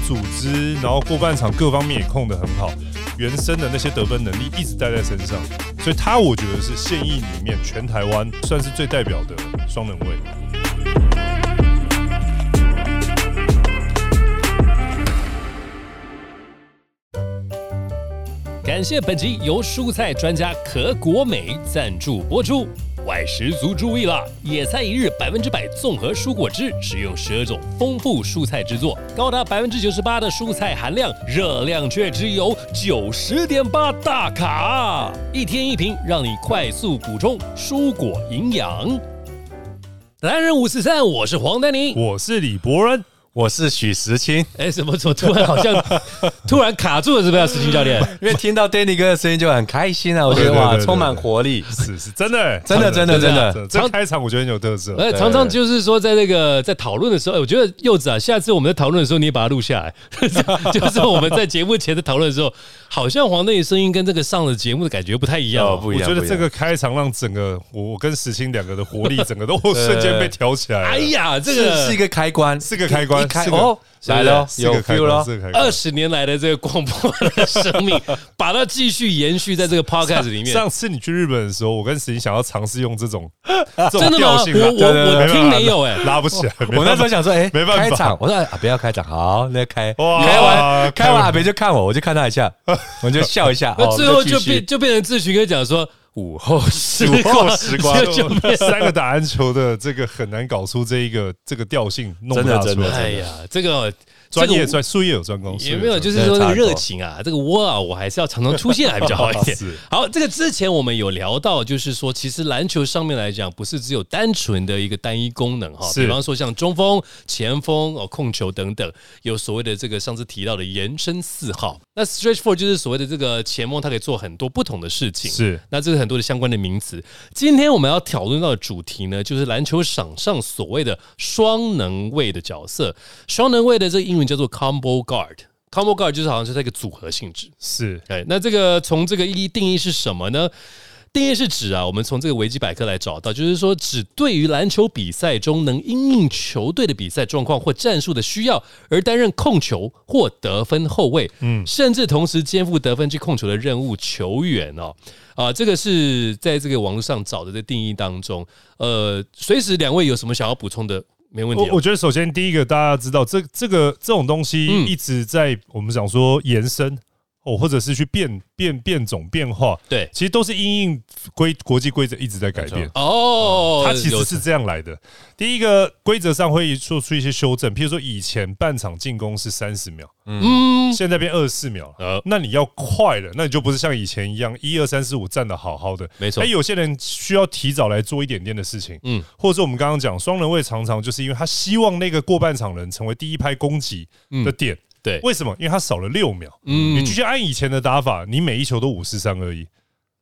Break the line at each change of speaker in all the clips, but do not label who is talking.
组织，然后过半场各方面也控得很好，原生的那些得分能力一直带在身上，所以他我觉得是现役里面全台湾算是最代表的双能卫。
感谢本集由蔬菜专家可果美赞助播出。外食族注意了，野菜一日百分之百综合蔬果汁，使用十二种丰富蔬菜制作，高达百分之九十八的蔬菜含量，热量却只有九十点八大卡，一天一瓶，让你快速补充蔬果营养。男人五四三，我是黄丹妮。
我是李博恩，
我是许时清，
哎，怎么怎么突然好像 突然卡住了，是不是？石清教练，
因为听到 Danny 哥的声音就很开心啊，我觉得哇，充满活力。
是是真的欸，
真的真的真的
这开场我觉得很有特色。
哎，常常就是说，在那个在讨论的时候，哎我觉得柚子啊，下次我们在讨论的时候，你也把它录下来，就是我们在节目前的讨论的时候，好像黄队的声音跟这个上了节目的感觉不太一样哦。
哦不一样
我觉得这个开场让整个我我跟石清两个的活力整个都瞬间被挑起来了。
哎呀，这
是
个
是一个开关，
是个开关
一开哦，来了，有 feel，了。
二。十年来的这个广播的生命，把它继续延续在这个 podcast 里面。
上次你去日本的时候，我跟石英想要尝试用这种 这种
真的吗？我我我听没有哎，
拉不起来。
我那时候想说，哎，
没办法
开场，我说啊，不要开场，好，那开，开完
开完
阿北就看我，我就看他一下，我就笑一下，哦
那最后就变就变成志群哥讲说午后时
午后，时光。三个打篮球的这个很难搞出这一个这个调性，弄不
真的
大出来
真的。
哎呀，这个
专业
这个
专术业有专攻，
也没有，就是说那个热情啊，这个窝啊，我还是要常常出现还比较好一点。好，这个之前我们有聊到，就是说，其实篮球上面来讲，不是只有单纯的一个单一功能哈，比方说像中锋、前锋哦、控球等等，有所谓的这个上次提到的延伸四号。那 stretch four 就是所谓的这个前锋，它可以做很多不同的事情。
是
那这是很多的相关的名词。今天我们要讨论到的主题呢，就是篮球场上所谓的双能位的角色。双能位的这个英文叫做 combo guard。combo guard 就是好像是它一个组合性质。
是
哎，那这个从这个意义定义是什么呢？定义是指啊，我们从这个维基百科来找到，就是说指对于篮球比赛中能因应球队的比赛状况或战术的需要而担任控球或得分后卫，嗯，甚至同时肩负得分及控球的任务球员哦。啊，这个是在这个网络上找的这定义当中，呃，随时两位有什么想要补充的，没问题、哦。
我我觉得首先第一个大家知道，这这个这种东西
嗯
一直在我们讲说延伸哦，或者是去变变变种变化，
对
其实都是因应规国际规则一直在改变
哦。
哦，
它其实是这样来的。第一个规则上会做出一些修正，譬如说以前半场进攻是三十秒，
嗯，
现在变二十四秒了。
呃，
那你要快了，那你就不是像以前一样一二三四五站的好好的。
没错
哎，有些人需要提早来做一点点的事情，
嗯
嗯，或者是我们刚刚讲双人位常常就是因为他希望那个过半场人成为第一拍攻击的点。
对，
为什么？因为他少了六秒。
嗯
你继续按以前的打法，你每一球都五四三而已。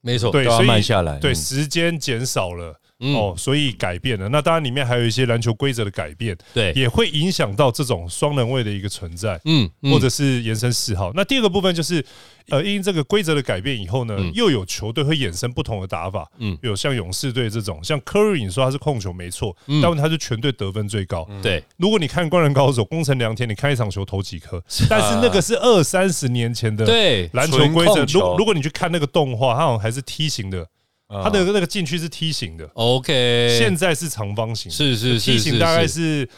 没错，
对，所以
慢下来
对，
嗯
时间减少了。
嗯。
哦，所以改变了。那当然，里面还有一些篮球规则的改变，
对，
也会影响到这种双人位的一个存在，
嗯，嗯。
或者是延伸嗜好。那第二个部分就是，呃，因这个规则的改变以后呢，
嗯。
又有球队会衍生不同的打法，
嗯。
嗯，有像勇士队这种，像 Curry，你说他是控球没错，
嗯。
但他是全队得分最高。
对，
如果你看《灌篮高手》，宫城良田，你看一场球投几颗，但是那个是二三十年前的
对，
篮球规则。如如果你去看那个动画，它好像还是梯形的，
啊
它的那个禁区是梯形的。
OK，
现在是长方形，
是是是是
梯形大概
是
是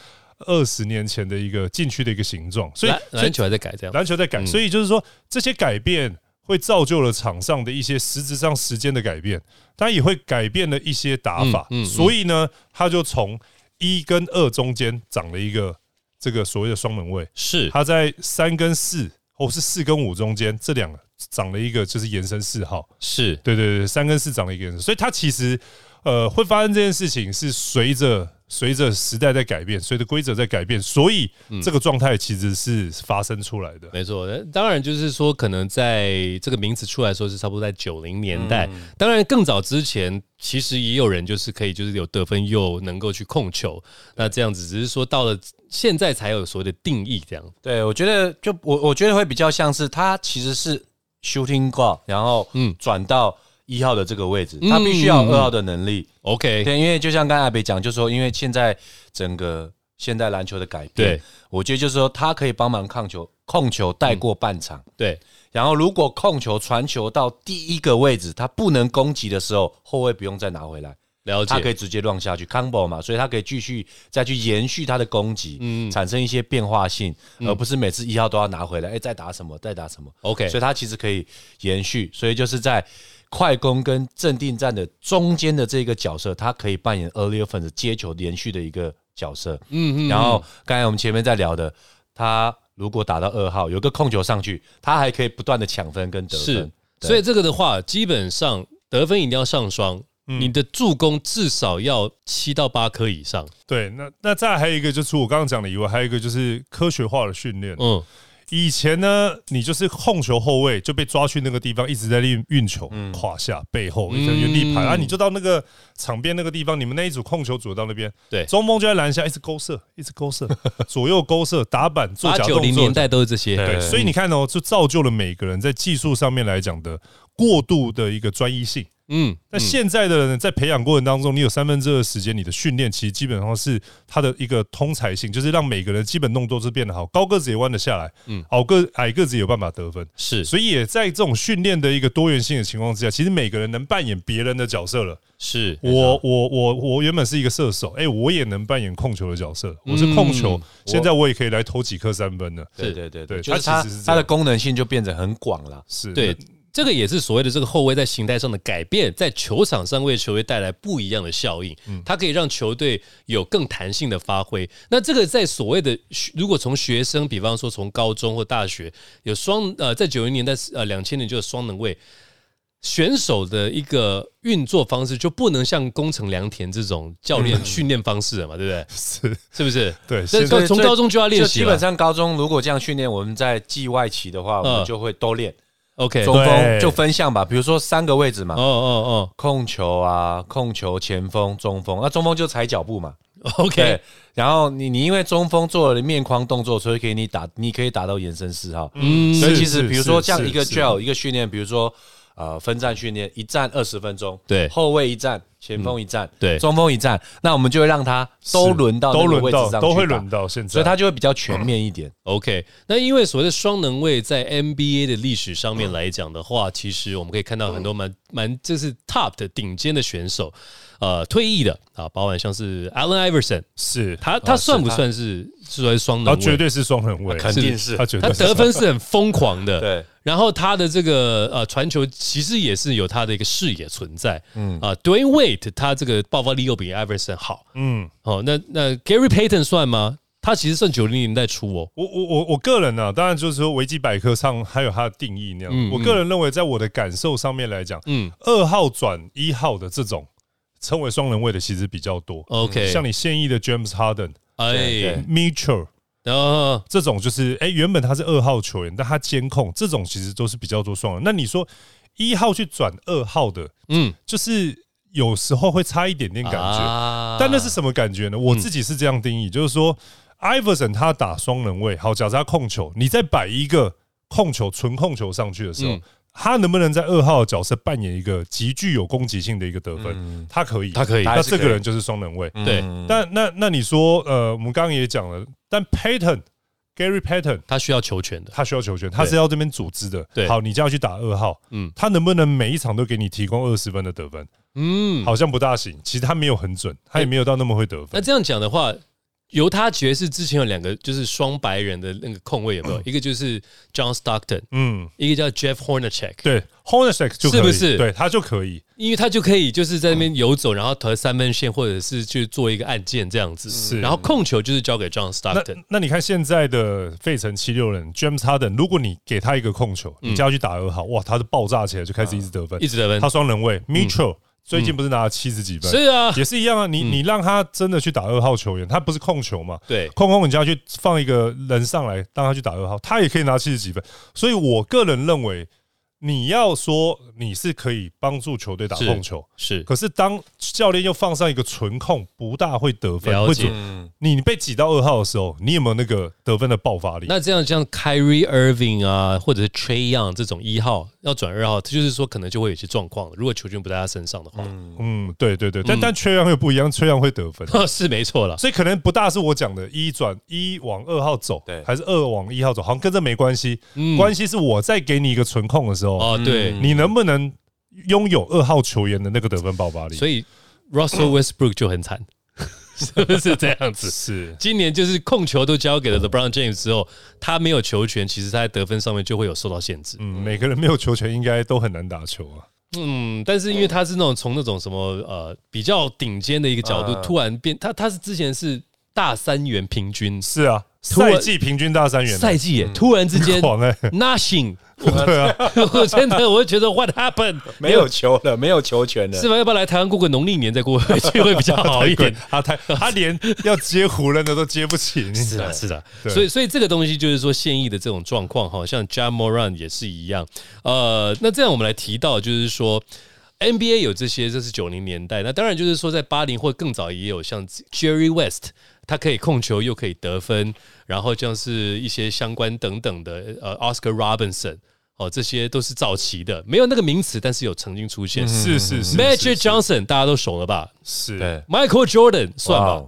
二十年前的一个禁区的一个形状，所以
篮球还在改这样，
篮球在改，
嗯
所以就是说这些改变会造就了场上的一些实质上时间的改变，当然也会改变了一些打法所以呢，它就从一跟二中间长了一个这个所谓的双门位，
是
它在三跟四或是四跟五中间这两个长了一个就是延伸四号，
是，
对对对，三跟四长了一个延伸，所以它其实呃会发生这件事情是随着随着时代在改变，随着规则在改变，所以
嗯
这个状态其实是发生出来的。
没错。当然就是说，可能在这个名词出来的时候是差不多在九零年代，当然更早之前，其实也有人就是可以就是有得分又能够去控球，那这样子只是说到了现在才有所谓的定义这样。
对，我觉得就我我觉得会比较像是他其实是 shooting guard，然后
嗯
嗯转到一号的这个位置，
嗯
他必须要有二号的能力。
OK，
对，因为就像刚才阿北讲，就是说因为现在整个现代篮球的改变。
对，
我觉得就是说他可以帮忙控球，控球带过半场。
对，
然后如果控球传球到第一个位置，他不能攻击的时候，后卫不用再拿回来，
了解。
他可以直接乱下去 combo 嘛，所以他可以继续再去延续他的攻击，
嗯
产生一些变化性，而不是每次一号都要拿回来，哎，再打什么，再打什么。
OK，
所以他其实可以延续，所以就是在快攻跟镇定战的中间的这个角色，他可以扮演 early offense 接球连续的一个角色。
嗯嗯，
然后刚才我们前面在聊的，他如果打到二号，有个控球上去，他还可以不断的抢分跟得分。，对
所以这个的话，基本上得分一定要上双，
嗯
你的助攻至少要七到八颗以上。
对，那那再还有一个，就除我刚刚讲的以外，还有一个就是科学化的训练。
嗯，
以前呢，你就是控球后卫就被抓去那个地方，一直在运运球，胯下、背后一直原地排，
嗯
啊，你就到那个场边那个地方，你们那一组控球组到那边，
对
中锋就在篮下一直勾射，一直勾射，左右勾射，打板做
八
假动作
九零年，代都是这些。
对
对，所以你看哦，就造就了每个人在技术上面来讲的过度的一个专一性。
嗯，
那现在的人在培养过程当中，你有三分之二的时间，你的训练其实基本上是它的一个通才性，就是让每个人基本动作是变得好，高个子也弯得下来，嗯，矮个矮个子也有办法得分，
是。
所以也在这种训练的一个多元性的情况之下，其实每个人能扮演别人的角色了。
是，
我我我我原本是一个射手，哎，我也能扮演控球的角色，我是控球
嗯，
现在我也可以来投几颗三分了。
是
对对对
对
就是它
它其实是
它的功能性就变得很广了。
是。
对，这个也是所谓的这个后卫在形态上的改变，在球场上为球队带来不一样的效应，嗯它可以让球队有更弹性的发挥。那这个在所谓的如果从学生，比方说从高中或大学有双呃，在九零年代呃两千年就有双能位。选手的一个运作方式就不能像宫城良田这种教练训练方式了嘛，对不对？
是，
是不是？
对，
这
现在
从从高中就要练习
基本上高中如果这样训练，我们在季外期的话，我
嗯
们就会都练
OK，
中
哦
锋就分项吧，比如说三个位置嘛，
哦哦
控球啊，控球前锋、中锋，那中锋就踩脚步嘛。
OK，
然后你你因为中锋做了面框动作，所以可以你打，你可以打到延伸四号。
嗯
所以其实比如说
是
这样一个
是
drill 一个训练，比如说呃分站训练，一站二十分钟，
对。
后卫一站，前锋一站，
对。
中锋一站，那我们就会让他都轮到那个
都轮到，都会轮，到现在，
所以他就会比较全面一点。
OK，那因为所谓的双能位在 NBA 的历史上面来讲的话，其实我们可以看到很多蛮蛮就是 top 的顶尖的选手，呃，退役的啊，包含像是 Allen Iverson，
是。
他他算不算是是谓双能位？
他绝对是双能位，
肯定是
他
他绝对是
得分是很疯狂的，
对，
然后他的这个呃传球其实也是有他的一个视野存在，嗯。啊，Dwayne Wade 他这个爆发力又比 Iverson 好，
嗯，
哦，那那 Gary Payton 算吗？他其实算九零年代初哦，
我我我我个人呢、当然就是说维基百科上还有它的定义那样。
嗯
我个人认为，在我的感受上面来讲，
嗯。
二号转一号的这种称为双人位的其实比较多。
，OK，
像你现役的 James Harden、
哎。
对
，Mitchell
然后
这种，就是哎、原本他是二号球员，但他监控这种其实都是比较多双人。那你说一号去转二号的，
嗯，
就是有时候会差一点点感觉。
啊
但那是什么感觉呢？我自己是这样定义，就是说，Iverson 他打双人位，好，假设他控球，你再摆一个控球纯控球上去的时候，
嗯
他能不能在二号的角色扮演一个极具有攻击性的一个得分？他可以，
他可以
那这个人就是双人位。
对
嗯
但那那你说，呃，我们刚刚也讲了，但 Patton Gary Patton
他需要球权的，
他需要球权，他是要这边组织的。
对
好，你就要去打二号，
嗯
他能不能每一场都给你提供二十分的得分？
嗯，
好像不大行。其实他没有很准，他也没有到那么会得分。
那这样讲的话，犹他爵士之前有两个就是双白人的那个控卫有没有？一个就是 John Stockton，
嗯，
一个叫 Jeff Hornacek，
对，Hornacek 就可以。
是不是？
对他就可以。
因为他就可以就是在那边游走，然后投三分线，或者是去做一个按键这样子。
是。
然后控球就是交给 John Stockton。
那你看现在的费城七六人 James Harden，如果你给他一个控球，你叫他去打二号，哇，他是爆炸起来就开始一直得分。
嗯一，直得分。
他，双人位 Mitchell 最近不是拿了七十几分，
是啊，
也是一样啊。你你让他真的去打二号球员，他不是控球嘛？
对，
控控，你就要去放一个人上来，让他去打二号，他也可以拿七十几分。所以我个人认为，你要说你是可以帮助球队打控球，
是
可是当教练又放上一个纯控，不大会得分，
了解
会准
嗯，
你被挤到二号的时候，你有没有那个得分的爆发力？
那这样像 Kyrie Irving 啊，或者是 Trey Young 这种一号，要转二号，就是说可能就会有些状况了。如果球权不在他身上的话，
嗯，对对对，但但缺氧又不一样，缺氧会得分，
是没错了。
所以可能不大是我讲的，一转一往二号走，
对
还是二往一号走，好像跟这没关系。关系是我在给你一个存控的时候，
哦，对，
你能不能拥有二号球员的那个得分爆发力？
所以 Russell Westbrook 就很惨，是不是这样子？
是
今年就是控球都交给了 LeBron James 之后，他没有球权，其实他在得分上面就会有受到限制。
嗯，每个人没有球权，应该都很难打球啊。
嗯，但是因为他是那种从那种什么呃比较顶尖的一个角度，
嗯
突然变他他是之前是大三元平均。
是啊，赛季平均大三元啊，
赛季耶，突然之间
狂哎
，nothing，
对啊，
我真的我会觉得 what happened
没有球了，没有球权了。
是吧？要不要来台湾过个农历年再过回去会比较好一点？
他太他连要接湖人的都接不起，
是的，是的，
对。
所以所以这个东西就是说现役的这种状况好，像 Jam Moran 也是一样。呃，那这样我们来提到就是说 NBA 有这些，这是九零年代，那当然就是说在八零或更早也有像 Jerry West，他可以控球又可以得分，然后像是一些相关等等的呃 Oscar Robinson。哦，这些都是早期的，没有那个名词，但是有曾经出现。
是是是
Magic Johnson 大家都熟了吧
是
，？Michael Jordan 算吧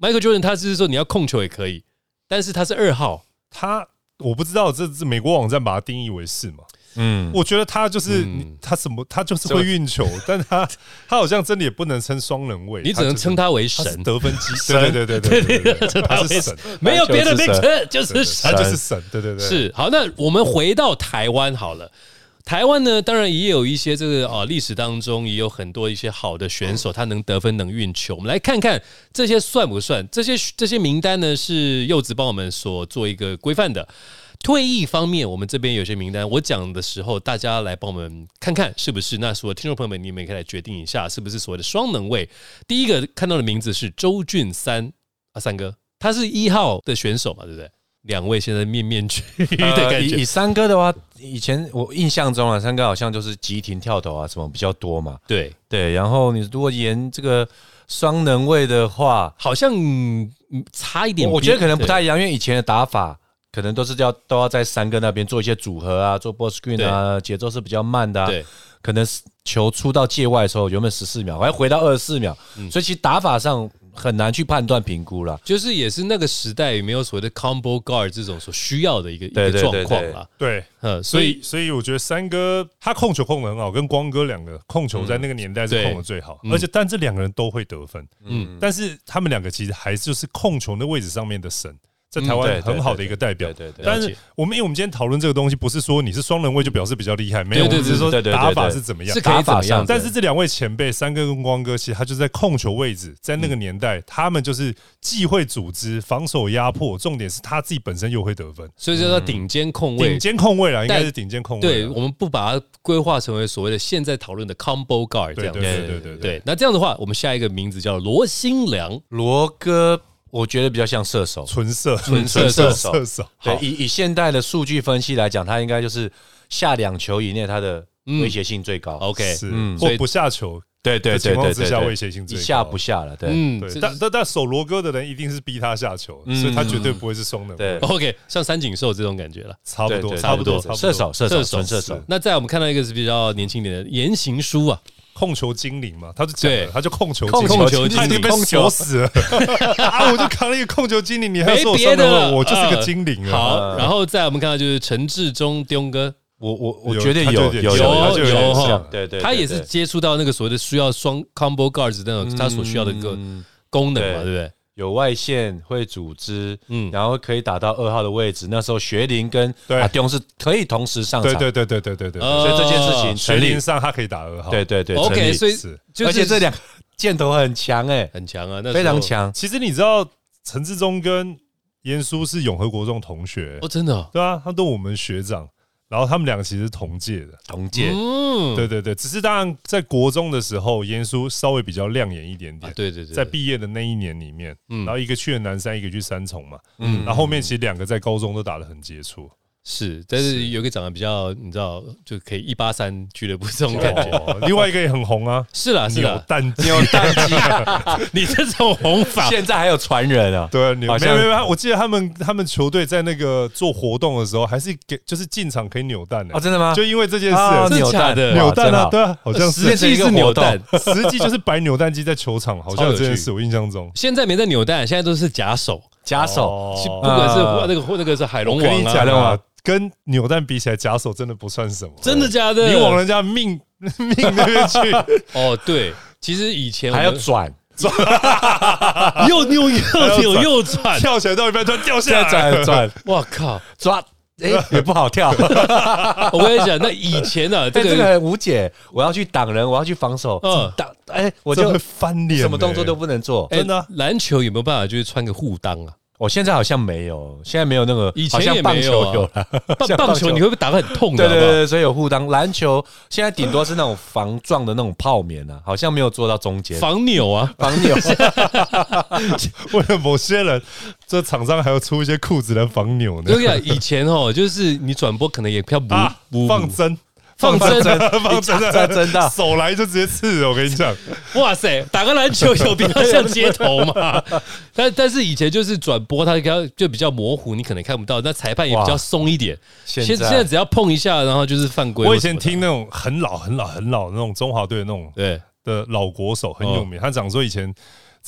，Michael Jordan 他就是说你要控球也可以，但是他是二号，
他我不知道这这美国网站把它定义为是嘛？
嗯。
我觉得他就是他什么他就是会运球 但他他好像真的也不能称双人位
你只能称他为神。
得分机神。对对对 他是神。
没有别的名称就是神。
就是神对对对。
是好那我们回到台湾好了。台湾呢当然也有一些这个啊历史当中也有很多一些好的选手他能得分能运球。我们来看看这些算不算这些这些名单呢是柚子帮我们所做一个规范的。退役方面，我们这边有些名单，我讲的时候，大家来帮我们看看是不是。那所有听众朋友们，你们也可以来决定一下，是不是所谓的双能位。第一个看到的名字是周俊三啊，三哥，他是一号的选手嘛，对不对？两位现在面面俱的
呃
感觉
以以，三哥的话，以前我印象中啊，三哥好像就是急停跳投啊什么比较多嘛。
对，
对，然后你如果沿这个双能位的话，
好像嗯差一点，
我觉得可能不太一样，因为以前的打法可能都是要都要在三哥那边做一些组合啊，做 ball screen 啊，节奏是比较慢的、啊。
对，
可能是球出到界外的时候，原本十四秒，还回到二十四秒，
嗯。
所以其实打法上很难去判断评估了。
就是也是那个时代有没有所谓的 combo guard 这种所需要的一个一个状况啦。
对，
嗯，
所
所以
以所以我觉得三哥他控球控的很好，跟光哥两个控球在那个年代是控的最好，
嗯。
而且但这两个人都会得分，
嗯。
但是他们两个其实还就是控球那位置上面的神，在台湾很好的一个代表
对。对对，
但是我们因为我们今天讨论这个东西，不是说你是双人位就表示比较厉害，没有，只是说
对对对
打法是怎么样
是。可以怎么样
打法上？
但是这两位前辈三哥跟光哥，其实他就在控球位置，在那个年代，他们就是既会组织、防守压迫，重点是他自己本身又会得分，
所以叫做顶尖控卫
顶。尖控卫啦，应该是顶尖控卫啦。
对，我们不把它规划成为所谓的现在讨论的 combo guard 这
对对
样子。
对对对
对，那这样的话，我们下一个名字叫罗新良。
罗哥，我觉得比较像射手。
纯射
纯射
射
手
射手，
对，以以现代的数据分析来讲，他应该就是下两球以内，他的威胁性最高。
OK，
是
嗯
或不下球
对对对对
之下威，胁性最高，
一下不下了。对，
嗯，
对，但但但守罗哥的人一定是逼他下球，
嗯
所以他绝对不会是双能。
对
OK，像三井寿这种感觉了。
差不多，差不多，
差不多
射手射手
射手
纯射手。
那在我们看到一个是比较年轻一点的言行书啊，
控球精灵嘛，他就讲他就控球
控
精灵，
控球精灵。
他已经被锁死了。啊！我就扛了一个控球精灵，你还要说我
没别的。
我就是个精灵啊！
好，然后再我们看到就是陈志忠丢哥，
我我我
有
觉得
有
有有
有哈
对对，
他也是接触到那个所谓的需要双 combo guards 那种他所需要的一个
嗯。
功能嘛，
对。
对不对？
有外线会组织，
嗯。
嗯，然后可以打到二号的位置。那时候学林跟
对。
阿东是可以同时上场，
对对对对对对
所以这件事情
学
成立
龄。上他可以打二号，
对对对
OK，所以
是。
而且这两个箭头很强哎，
很强啊，那
非常强。
其实你知道陈志忠跟严叔是永和国中同学。
哦，，真的哦，
对啊，他都我们学长，然后他们两个其实是同届的。
同届，
嗯，
对对对，只是当然在国中的时候，严叔稍微比较亮眼一点点。
啊对对对，
在毕业的那一年里面，
嗯。
然后一个去了南山，一个去三重嘛，
嗯。
然后后面其实两个在高中都打得很接触，
是，但是有一个长得比较，你知道，就可以一八三俱乐部这种感觉。
哦另外一个也很红啊，
是啦，是
扭
啦，
蛋机。
扭蛋机，
你这种红法，
现在还有传人啊。
对啊，没有没有，我记得他们他们球队在那个做活动的时候，还是给就是进场可以扭蛋的
哦，，真的吗？
就因为这件
哦
事，
真的假的？
扭蛋啊，
哇
对啊，好像
实际是扭蛋，
实际就是摆扭蛋机在球场，好像有这件事，我印象中。
现在没在扭蛋，现在都是假手，
假手，
哦。
不管是
啊。
那个那个是海龙
我跟你
王
讲
的
话，跟扭蛋比起来，假手真的不算什么。
真的假的？
你往人家命 命那边去，
哦，对，其实以前
还要转，转
又扭又扭又转，
跳起来到一半突然掉下
转转。
我靠！
抓，哎，也不好跳。
我跟你讲，那以前呢，这个
这个很无解，我要去挡人，我要去防守，
嗯
挡，哎，我就
会翻脸，
什么动作都不能做。
哎
真的啊
篮球有没有办法就是穿个护裆啊？
我现在好像没有，现在没有那个，
以前
像棒
也没有啊
球有了，
棒 棒球你会不会打得很痛的？
对对对，所以有护裆。篮球现在顶多是那种防撞的那种泡棉啊，好像没有做到中间
防扭啊，
防扭。
为了某些人，这厂商还要出一些裤子来防扭呢
我。跟你讲，以前哦，就是你转播可能也要补
啊
补，
放针，
放真
的，放真的，
真真的
手来就直接刺了。我跟你讲，
哇塞，打个篮球有必要像街头吗？但但是以前就是转播，它刚就比较模糊，你可能看不到，那裁判也比较松一点。
现
现现在只要碰一下，然后就是犯规。
我以前听那种很老、很老、很老的那种中华队的那种
对
的老国手很有名，他讲说以前。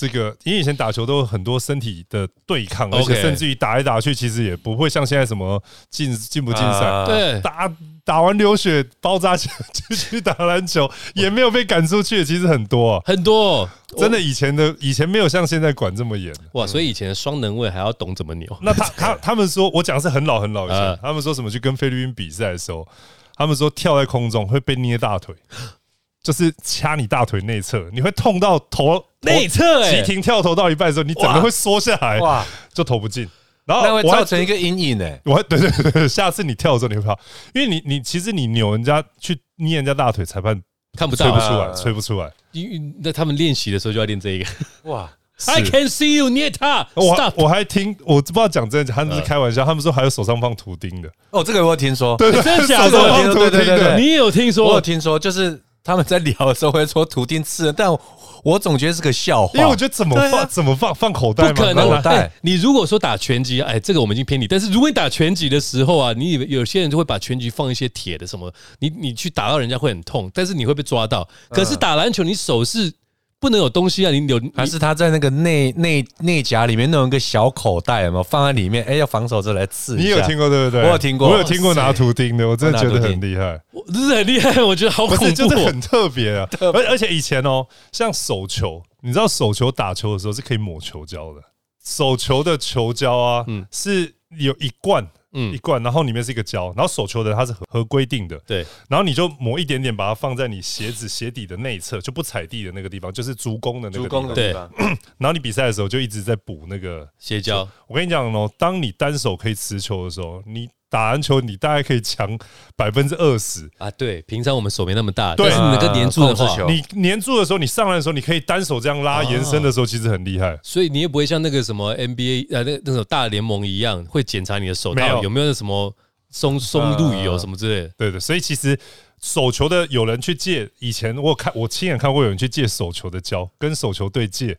这个，因为以前打球都有很多身体的对抗，而且甚至于打来打去，其实也不会像现在什么进进不进赛，
啊
对，
打打完流血包扎起来继续打篮球，也没有被赶出去，其实很多啊。
很多哦
真的，以前的以前没有像现在管这么严。
哇，所以以前的双能位还要懂怎么扭。
那他他 他们说，我讲是很老很老以前
啊，
他们说什么去跟菲律宾比赛的时候，他们说跳在空中会被捏大腿，就是掐你大腿内侧，你会痛到头
内侧哎
急停跳投到一半的时候，你整个会缩下来，
哇，
就投不进。然后
造成一个阴影哎。
我还对对对对，下次你跳的时候你会怕，因为你你其实你扭人家去捏人家大腿，裁判
看不到啊，
吹不出来，
啊
吹不出来。
因为那他们练习的时候就要练这一个。
哇，
I can see you 捏他
我还听，我不知道讲真的，他们是开玩笑，他们说还有手上放图钉的，
哦，这个我有听说，
对对，
真的假的
对对对对
的，
你也有听说
我有
说？
听说，就是他们在聊的时候会说图钉刺人，但我我总觉得是个笑话，
因为我觉得怎么放怎么放放口袋？
不可能
口袋
哎你如果说打拳击，哎，这个我们已经偏离。但是如果你打拳击的时候啊，你以为有些人就会把拳击放一些铁的什么，你你去打到人家会很痛，但是你会被抓到。可是打篮球，你手是不能有东西啊，你有
还是他在那个内内内夹里面弄一个小口袋，有没有放在里面？哎，要防守这来刺。
你有听过对不对？
我有听过
我有听过拿图钉的，我真的觉得很厉害，
我这是很厉害，我觉得好恐怖哦。
就是很特别啊。而而且以前哦，像手球，你知道手球打球的时候是可以抹球胶的，手球的球胶啊，
嗯
是有一罐。
嗯。
一罐，然后里面是一个胶，然后手球的它是合合规定的，
对，
然后你就抹一点点，把它放在你鞋子鞋底的内侧，就不踩地的那个地方，就是足弓的那个地方。
助攻的。地方，
然后你比赛的时候就一直在补那个
鞋胶
我跟你讲哦，当你单手可以持球的时候，你打篮球你大概可以强百分之二十。
啊，对，平常我们手没那么大，
对
但是你能够粘住的话
你粘住的时候，你上来的时候，你可以单手这样拉延伸的时候，其实很厉害。
所以你也不会像那个什么 NBA 呃那那种大联盟一样，会检查你的手
没有
套有没有那什么松松度油
呃
什么之类的。
对的，所以其实手球的有人去借，以前我有看我亲眼看过有人去借手球的胶，跟手球队借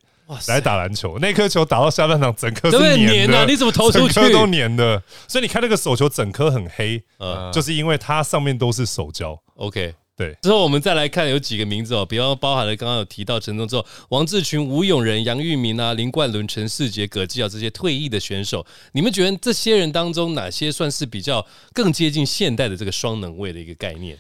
来打篮球，那颗球打到下半场，整颗是
对不对
粘的，
啊你怎么投出去
整颗都粘的，所以你看那个手球整颗很黑，
嗯
就是因为它上面都是手胶。
，OK。
对，
之后我们再来看有几个名字哦，比方包含了刚刚有提到陈忠之后，王志群、吴永仁、杨玉明啊、林冠伦、陈世杰、葛继尧这些退役的选手，你们觉得这些人当中哪些算是比较更接近现代的这个双能位的一个概念？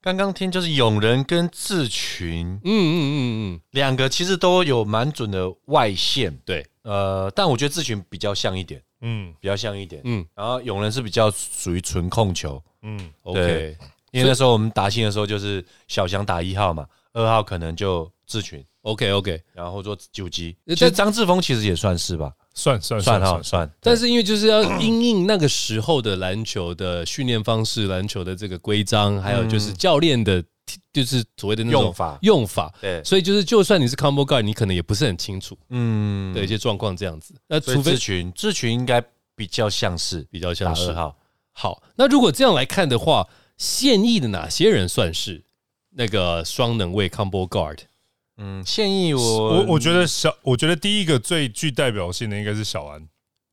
刚刚听就是永仁跟志群
嗯嗯嗯嗯，
两个其实都有蛮准的外线，
对，
呃，但我觉得志群比较像一点，
嗯。
比较像一点。
嗯。
然后永仁是比较属于纯控球，
嗯
，，OK，
因为那时候我们打新的时候就是小翔打一号嘛，二号可能就志群
，OK OK，
然后做九击。
呃
其实张志峰其实也算是吧，
算算
算哈
算。
算。
但是因为就是要因应那个时候的篮球的训练方式、篮球的这个规章，还有就是教练的，就是所谓的那种
用法。
用法，
对，
所以就是就算你是 combo guard，你可能也不是很清楚
嗯。
的一些状况这样子。那除非
志群志群应该比较像是
比较像是。
打二号，
好，那如果这样来看的话，现役的哪些人算是那个双能位 combo guard？
嗯，现役我
我我觉得小，我觉得第一个最具代表性的应该是小安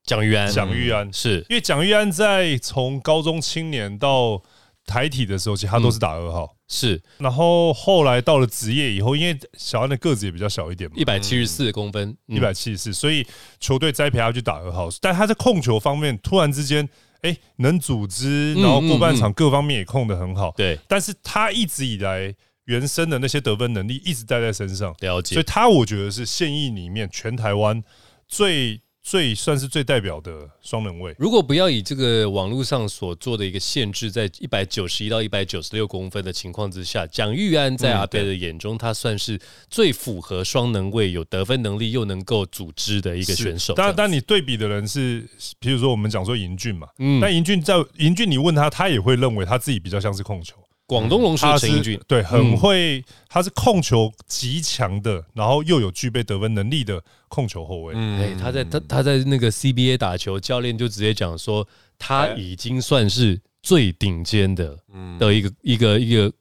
蒋玉安，
蒋玉安，
是。
因为蒋玉安在从高中青年到台体的时候，其实他都是打二号，
是。
然后后来到了职业以后，因为小安的个子也比较小一点嘛
一，百七十四公分，嗯
一百七十四，所以球队栽培他去打二号，但他在控球方面突然之间，哎，能组织，
嗯
然后过半场各方面也控得很好，
对，
但是他一直以来原生的那些得分能力一直带在身上，
了解。
所以他我觉得是现役里面全台湾最最算是最代表的双能位。
如果不要以这个网络上所做的一个限制，在一百九十一到一百九十六公分的情况之下，蒋玉安在
嗯
阿贝的眼中，他算是最符合双能位、有得分能力又能够组织的一个选手。
当然，
这样
当你对比的人是，比如说我们讲说尹俊嘛，
嗯
那尹俊在尹俊，你问他，他也会认为他自己比较像是控球。
广东龙狮的陈英俊，
对，很
嗯。
会，他是控球极强的，然后又有具备得分能力的控球后卫。
嗯。
哎，他在他他在那个 CBA 打球，教练就直接讲说，他已经算是最顶尖的
嗯。
的一个一个一个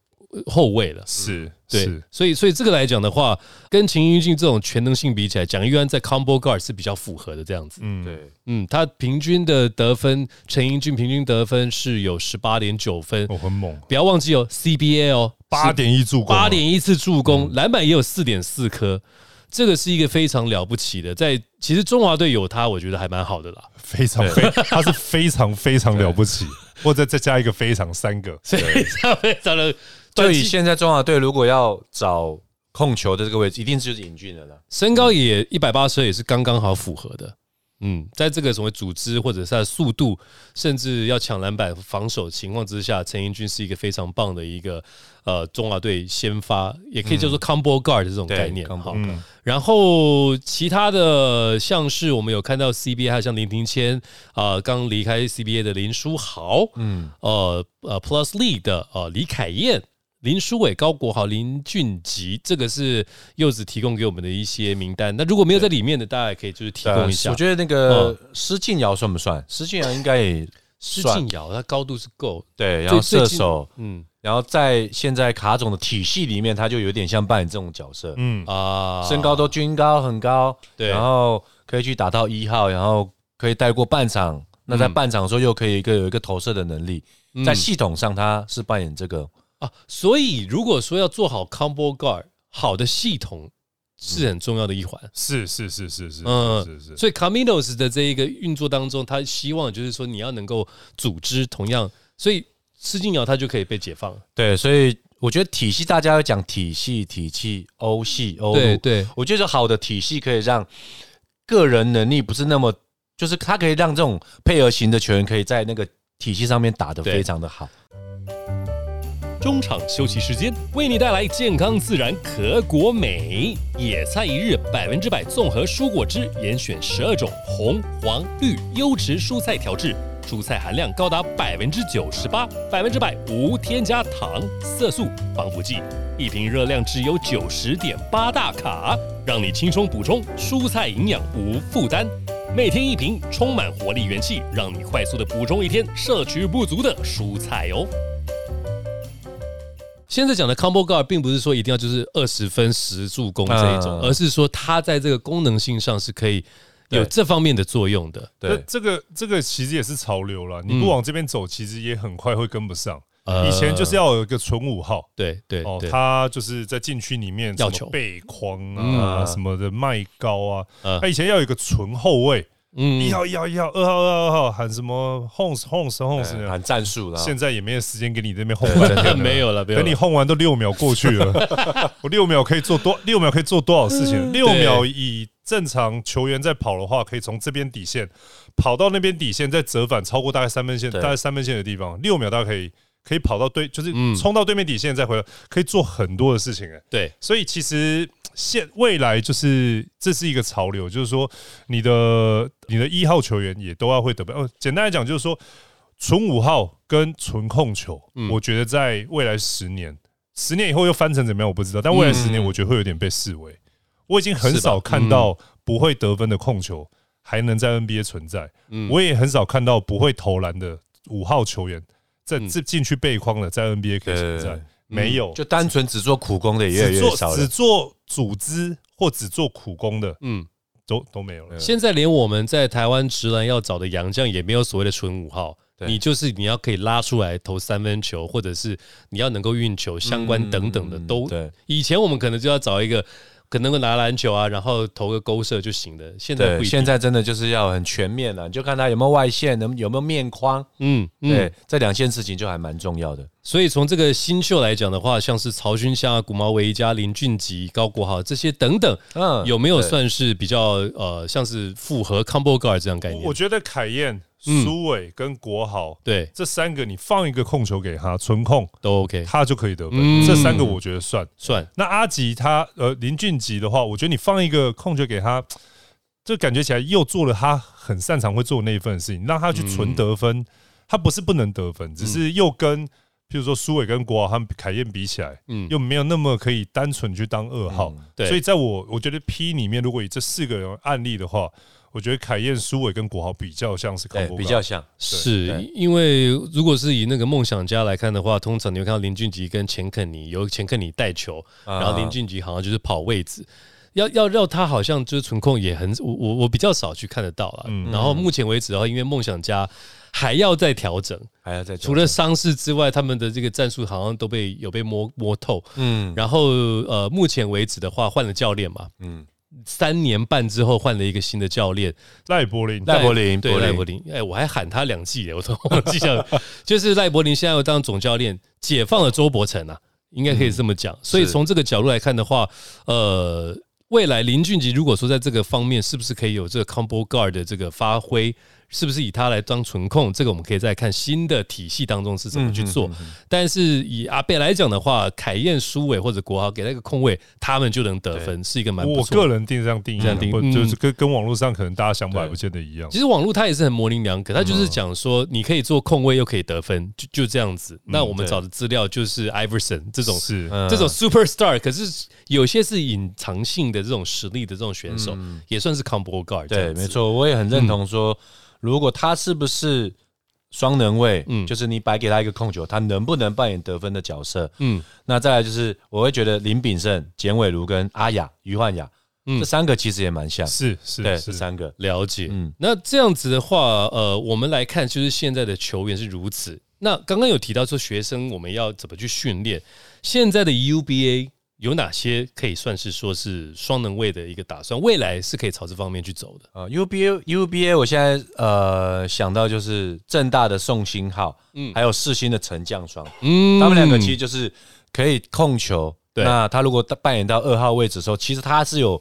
后卫了。
是
对
是，，
所以所以这个来讲的话，跟秦英俊这种全能性比起来，蒋玉安在 combo guard 是比较符合的这样子。
嗯，
对，
嗯，他平均的得分，陈英俊平均得分是有十八点九分，
哦很猛，
不要忘记哦，CBA 哦，
八点一助攻。啊，
八点一次助攻，篮板也有四点四颗，这个是一个非常了不起的。在其实中华队有他，我觉得还蛮好的啦。
非常非，他是非常非常了不起，或者再加一个非常三个，
非常非常的，
就以现在中华队如果要找控球的这个位置，一定就是尹俊的了。
身高也一百八十二，也是刚刚好符合的。嗯，在这个所谓组织或者是他的速度，甚至要抢篮板、防守情况之下，陈英俊是一个非常棒的一个呃中华队先发，也可以叫做 combo guard 这种概念。
combo
好，
嗯，
然后其他的像是我们有看到 CBA，还有像林庭谦啊，刚离开 CBA 的林书豪，
嗯，
呃呃 Plus League 的呃李凯燕、林书伟、高国豪、林俊吉，这个是柚子提供给我们的一些名单。那如果没有在里面的，大家也可以就是提供一下。
我觉得那个施晋尧算不算？施晋尧应该也
施
算
晋尧他高度是够，
对，然后射手，
嗯。
然后在现在卡总的体系里面，他就有点像扮演这种角色，
嗯，
啊，
身高都均高很高，
对。
然后可以去打到一号，然后可以带过半场。那在
嗯。
半场的时候又可以一个有一个投射的能力，
嗯。
在系统上他是扮演这个，
啊，所以如果说要做好 combo guard，好的系统是很重要的一环。
是是是是是
嗯
是是，
所以 Caminos 的这一个运作当中，他希望就是说你要能够组织同样，所以施晋尧他就可以被解放了。
对，所以我觉得体系大家要讲体系、体系、欧系、欧陆，
对对，
我觉得好的体系可以让个人能力不是那么，就是他可以让这种配合型的球员可以在那个体系上面打得非常的好。
中场休息时间，为你带来健康自然可果美野菜一日百分之百综合蔬果汁，严选十二种红、黄、绿优质蔬菜调制，蔬菜含量高达百分之九十八，百分之百无添加糖、色素、防腐剂，一瓶热量只有九十点八大卡，让你轻松补充蔬菜营养无负担。每天一瓶，充满活力元气，让你快速的补充一天摄取不足的蔬菜哦。现在讲的 combo guard 并不是说一定要就是二十分十助攻这一种，
嗯
而是说它在这个功能性上是可以有
对。
这方面的作用的。
那
对，
这个这个其实也是潮流了，你不往这边走，其实也很快会跟不上。
呃。
以前就是要有一个纯五号。
对对
哦，
对，
他就是在禁区里面
要球
什么背筐
嗯。
啊，什么的卖高啊，
呃
他以前要有一个纯后卫，
嗯
一号一号一号，二号二号二号喊什么 Holmes Holmes Holmes，
呃喊战术了。
现在也没有时间给你这边轰完。了
没有了，没有了。
等你轰完都六秒过去了，我六秒可以做多六秒可以做多少事情？六秒以正常球员在跑的话，可以从这边底线跑到那边底线，再折返超过大概三分线，大概三分线的地方，六秒大概可以可以跑到对，就是
嗯。
冲到对面底线再回来，可以做很多的事情哎。
对。
所以其实现未来就是这是一个潮流，就是说你的你的一号球员也都要会得分。哦，简单来讲就是说，纯五号跟纯控球，
嗯。
我觉得在未来十年，十年以后又翻成怎么样我不知道，但未来十年
嗯。
我觉得会有点被视为，我已经很少看到不会得分的控球还能在 NBA 存在，
嗯。
我也很少看到不会投篮的五号球员在
嗯。
这进去背框的，在 NBA 可以存在。
对，
没有，
就单纯只做苦工的也越来
只做只
越少了。
做组织或只做苦工的
嗯，
都都没有了。
现在连我们在台湾直男要找的洋将也没有所谓的纯五号，你就是你要可以拉出来投三分球，或者是你要能够运球相关等等的
嗯
都。
对
以前我们可能就要找一个可能够拿篮球啊，然后投个勾射就行了。现在
现在真的就是要很全面了，你就看他有没有外线，能有没有面框，
嗯嗯
对，，这两件事情就还蛮重要的。
所以从这个新秀来讲的话，像是曹勋香啊、古毛维加、林俊杰、高国豪这些等等，
嗯
有没有算是比较呃像是复合 combo guard 这样概念
我？觉得凯燕、
嗯
苏伟跟国豪
对，
这三个，你放一个控球给他，纯控
都 OK，
他就可以得分。
嗯
这三个我觉得算。
算
那阿吉他呃林俊杰的话，我觉得你放一个控球给他，就感觉起来又做了他很擅长会做的那一份事情，让他去纯得分。他不是不能得分，只是又跟譬如说苏伟跟国豪和凯燕比起来，
嗯。
又没有那么可以单纯去当二号。
对，
所以在我我觉得 P 里面，如果以这四个人案例的话，我觉得凯燕、苏伟跟国豪比较像是
对
combo
比较像，
是因为如果是以那个梦想家来看的话，通常你会看到林俊杰跟钱肯尼由钱肯尼带球，
啊
然后林俊杰好像就是跑位置。要要让他好像就是纯控也很我我我比较少去看得到了。
嗯。
然后目前为止的话，因为梦想家还要再调整，
还要再
除了伤势之外，他们的这个战术好像都被有被摸摸透。
嗯。
然后呃，目前为止的话，换了教练嘛，
嗯。
三年半之后换了一个新的教练，
赖柏林，
赖柏林
对
柏林。
赖柏林，哎，我还喊他两季耶，我都忘记了。就是赖柏林现在要当总教练，解放了周伯成啊，应该可以这么讲。所以从这个角度来看的话，呃，未来林俊杰如果说在这个方面是不是可以有这个 combo guard 的这个发挥，是不是以他来当存控，这个我们可以再看新的体系当中是怎么去做。但是以阿贝来讲的话，凯燕、苏伟或者国豪给他一个空位，他们就能得分，是一个蛮
我个人定这样定
这样定。义嗯。
或就是跟跟网络上可能大家想法也不见得一样。
其实网络它也是很模棱两可，它
嗯
就是讲说你可以做空位又可以得分，就就这样子。那我们找的资料就是 Iverson 这种
是，
嗯
这种 superstar，可是有些是隐藏性的这种实力的这种选手，也算是 combo guard
对，没。错，我也很认同说，如果他是不是双能位，
嗯
就是你摆给他一个控球，他能不能扮演得分的角色？
嗯，
那再来就是，我会觉得林炳胜、简伟如跟阿雅、于焕雅，
嗯
这三个其实也蛮像，
是是
对，这三个，
了解。
嗯
那这样子的话，呃，我们来看，就是现在的球员是如此。那刚刚有提到说，学生我们要怎么去训练？现在的 UBA 有哪些可以算是说是双能位的一个打算？未来是可以朝这方面去走的。
啊，UBA UBA，我现在呃想到就是正大的宋新浩，
嗯
嗯，还有世新的陈将双，
嗯
他们两个其实就是可以控球。
对
那他如果扮演到二号位置的时候，其实他是有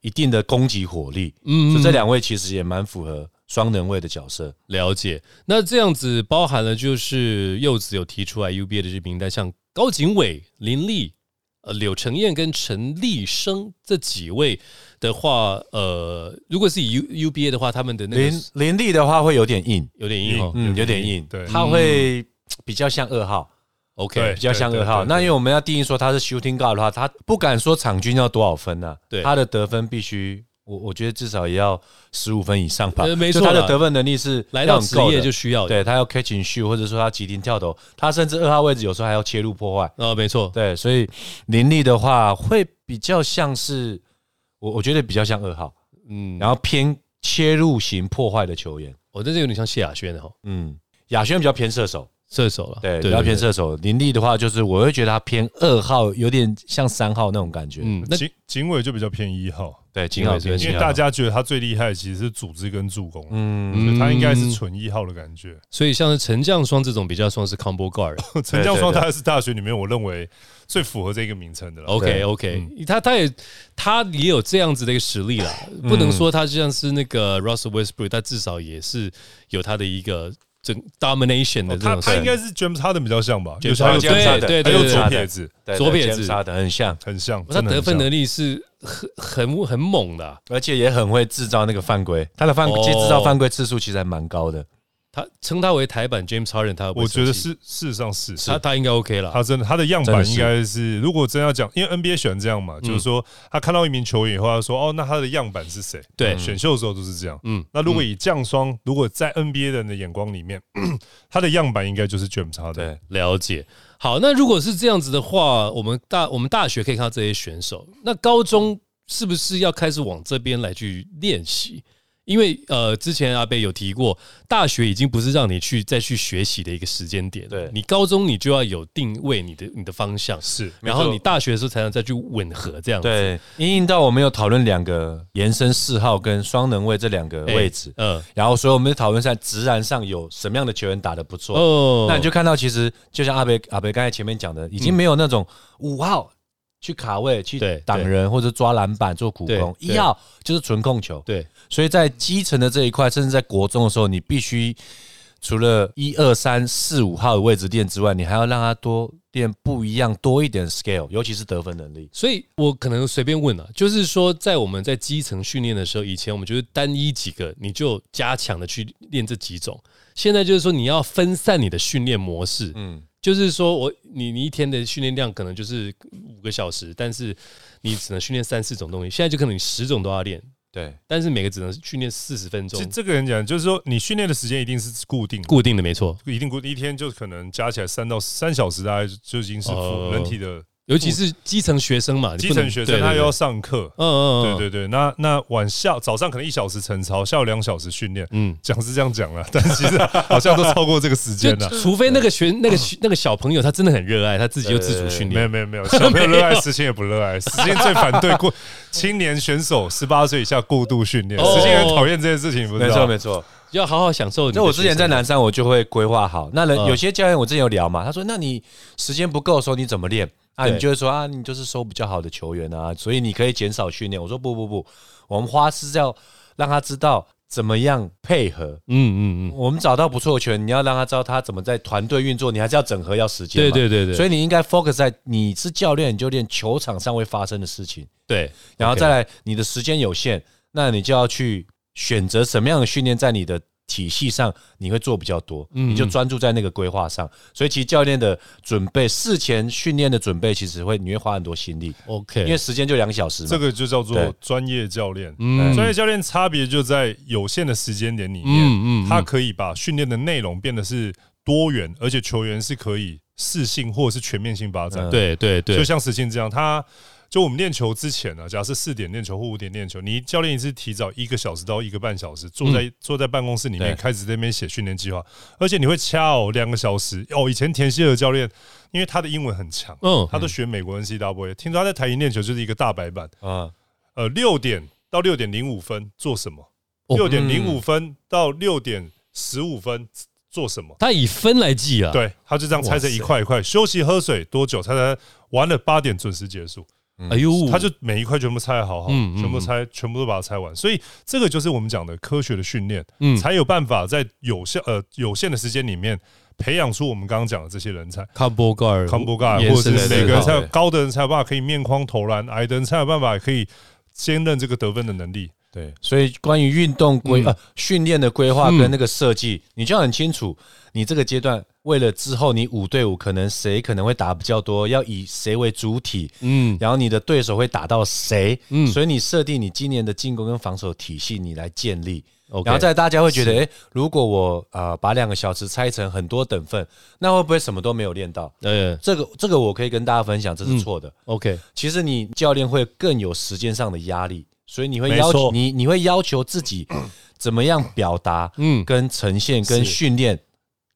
一定的攻击火力，
嗯
所以这两位其实也蛮符合双能位的角色。
了解。那这样子包含了就是柚子有提出来 UBA 的这名单，像高景伟、林立、呃柳承彦跟陈立生这几位的话，呃，如果是以 U UBA 的话，他们的那个
林林立的话会有点硬，
有点硬哦。
嗯，有点硬，
对
他会比较像二号
，OK，
比较像二号。那因为我们要定义说他是 shooting guard 的话，他不敢说场均要多少分啊，
对
他的得分必须。我我觉得至少也要十五分以上吧，
呃没错
他的得分能力是
来到职业就需要的
对他要 catch and shoot，或者说他急停跳投，他甚至二号位置有时候还要切入破坏。
啊，没错，
对，所以林立的话会比较像是我我觉得比较像二号，
嗯，
然后偏切入型破坏的球员。
我这是有点像谢亚轩的哈，
嗯，亚轩比较偏射手，
射手了，
对，比较偏射手。林立的话，就是我会觉得他偏二号，有点像三号那种感觉。
嗯，那
警警伟就比较偏一号，
对，金号偏
对
七号
因为大家觉得他最厉害的其实是组织跟助攻，
嗯
所以他应该是纯一号的感觉。
所以像是陈将双这种比较算是 combo guard。
陈将双
对对
大概是大学里面我认为最符合这个名称的了。
OK OK，他他也他也有这样子的一个实力啦，不能说他就像是那个 Russell Westbrook，他至少也是有他的一个整 domination 的。
他他应该是 James Harden 比较像吧就是他
对对对
还有左撇子，
对
左撇子
杀的很像，
很像，
他得分能力是很很很猛的啊、
而且也很会制造那个犯规。他的犯
哦
其实制造犯规次数其实还蛮高的。
他称他为台版 James Harden，他
我觉得是事实上是
他他应该 OK 了。
他真的他的样板应该是，如果真要讲，因为 NBA 喜欢这样嘛，就是说他看到一名球员以后，他说哦，那他的样板是谁？
对
选秀的时候都是这样。
嗯，
那如果以降霜，如果在 NBA 人的眼光里面，他的样板应该就是 James Harden。
对，
了解。好，那如果是这样子的话，我们大我们大学可以看到这些选手，那高中是不是要开始往这边来去练习？因为呃，之前阿贝有提过，大学已经不是让你去再去学习的一个时间点。
对
你高中你就要有定位你的你的方向，
是
然后你大学的时候才能再去吻合这样子。
对，因应到我们有讨论两个延伸四号跟双能位这两个
哎
位置，
嗯，
然后所以我们讨论在直男上有什么样的球员打得不错。
哦
那你就看到，其实就像阿贝阿贝刚才前面讲的，已经没有那种五号去卡位、去挡人或者抓篮板、做苦攻，一号就是纯控球。
对
所以在基层的这一块，甚至在国中的时候，你必须除了一二三四五号的位置练之外，你还要让他多练不一样、多一点 scale，尤其是得分能力。
所以我可能随便问啊，就是说，在我们在基层训练的时候，以前我们就是单一几个，你就加强的去练这几种。现在就是说，你要分散你的训练模式，
嗯，
就是说我你你一天的训练量可能就是五个小时，但是你只能训练三四种东西。现在就可能你十种都要练，
对，
但是每个只能训练四十分钟
其实，这个人讲，就是说你训练的时间一定是固定的，
固定的没错。
一定固定一天就可能加起来三到三小时，大概就已经是
哦
人体的
尤其是基层学生嘛，
基层学生，他又要，上课。
嗯嗯嗯，
对对对，那那晚下早上可能一小时晨操，下午两小时训练。
嗯。
讲是这样讲了，但其实好像都超过这个时间
就
了。
除非那个学那个那个小朋友他真的很热爱，他自己又自主训练，
没有没有没有，小朋友热爱，时间也不热爱。时间 最反对过青年选手十八岁以下过度训练，
哦
实情很讨厌这件事情，不知
没
道
错没错。
要好好享受。
那我之前在南山，我就会规划好。那人
嗯
有些教练，我之前有聊嘛，他说：“那你时间不够的时候，你怎么练？”啊，你就会说啊，你就是收比较好的球员啊，所以你可以减少训练。我说不不不，我们花是要让他知道怎么样配合。
嗯嗯嗯，
我们找到不错的球员，你要让他知道他怎么在团队运作，你还是要整合，要时间嘛。
对对对对，
所以你应该 focus 在你是教练，你就练球场上会发生的事情，
对，
然后再来你的时间有限，那你就要去选择什么样的训练在你的体系上你会做比较多，
嗯
你就专注在那个规划上。所以其实教练的准备，事前训练的准备，其实会你会花很多心力
，OK，
因为时间就两小时嘛。
这个就叫做专业教练。
嗯
专业教练差别就在有限的时间点里面，
嗯嗯
他可以把训练的内容变得是多元，而且球员是可以适性或者是全面性发展。
嗯
对对对
就，像石信这样，他就我们练球之前呢、假设四点练球或五点练球，你教练一次提早一个小时到一个半小时，坐在、坐在办公室里面
对
开始在那边写训练计划，而且你会掐哦两个小时哦。以前田希尔教练，因为他的英文很强，
嗯
他都学美国 NCAA，听说他在台银练球就是一个大白板，
啊，
呃，六点到六点零五分做什么？
哦
六点零五分到六点十五分做什么？
他以分来计啊，，
对，他就这样拆成一块一块，休息喝水多久？他才完了八点准时结束。
哎呦，
他就每一块全部拆得好好，
嗯嗯
全部拆，全部都把它拆完。所以这个就是我们讲的科学的训练，
嗯
才有办法在有效呃有限的时间里面培养出我们刚刚讲的这些人才。
康波盖尔、
康波盖，
延
或者是每个人才有高的人才有办法可以面框投篮，矮的人才有办法可以兼任这个得分的能力。
对，所以关于运动规
嗯
呃训练的规划
嗯
跟那个设计，你就很清楚，你这个阶段为了之后你五对五可能谁可能会打比较多，要以谁为主体，
嗯。
然后你的对手会打到谁，
嗯。
所以你设定你今年的进攻跟防守体系，你来建立。然后在大家会觉得，诶，如果我呃把两个小时拆成很多等份，那会不会什么都没有练到？
呃
这个这个我可以跟大家分享，这是错的。
OK，
其实你教练会更有时间上的压力，所以你会要求你你会要求自己怎么样表达，
嗯。
跟呈现跟训练。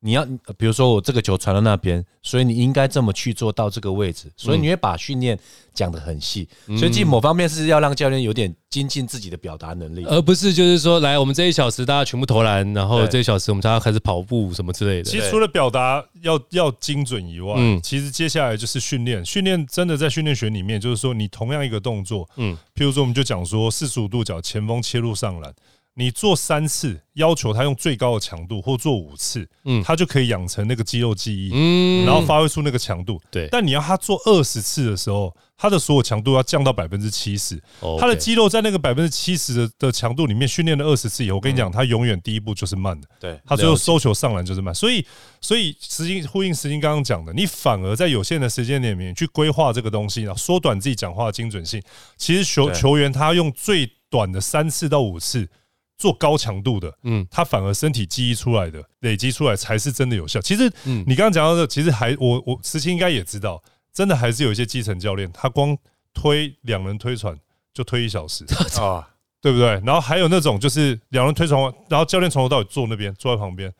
你要呃比如说我这个球传到那边，所以你应该这么去做到这个位置，所以你会把训练讲得很细，所以其实某方面是要让教练有点精进自己的表达能力。
而不是就是说，来我们这一小时大家全部投篮，然后这一小时我们大家开始跑步什么之类的。
其实除了表达要要精准以外，
嗯
其实接下来就是训练。训练真的在训练学里面，就是说你同样一个动作，
嗯
譬如说我们就讲说四十五度角前锋切入上篮，你做三次，要求他用最高的强度，或做五次，
嗯
嗯，他就可以养成那个肌肉记忆，
嗯
然后发挥出那个强度。
对
但你要他做二十次的时候，他的所有强度要降到百分之七十，
哦
他的肌肉在那个百分之七十的的强度里面训练了二十次以后，我跟你讲，他永远第一步就是慢的。
对，
他最后收球上篮就是慢，所以所以实际呼应实际刚刚讲的，你反而在有限的时间里面去规划这个东西，然后缩短自己讲话的精准性。其实球球员他用最短的三次到五次做高强度的，
嗯
嗯，他反而身体记忆出来的累积出来才是真的有效。其实
嗯
你刚刚讲到的，其实还我我实期应该也知道，真的还是有一些基层教练，他光推两人推船就推一小时。
啊，
对不对？然后还有那种就是两人推船完，然后教练从头到尾坐那边，坐在旁边，